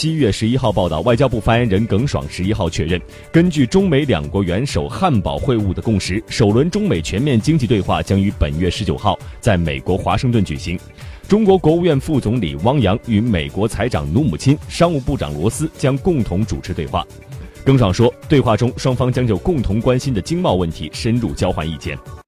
七月十一号报道，外交部发言人耿爽十一号确认，根据中美两国元首汉堡会晤的共识，首轮中美全面经济对话将于本月十九号在美国华盛顿举行。中国国务院副总理汪洋与美国财长努姆钦、商务部长罗斯将共同主持对话。耿爽说，对话中双方将就共同关心的经贸问题深入交换意见。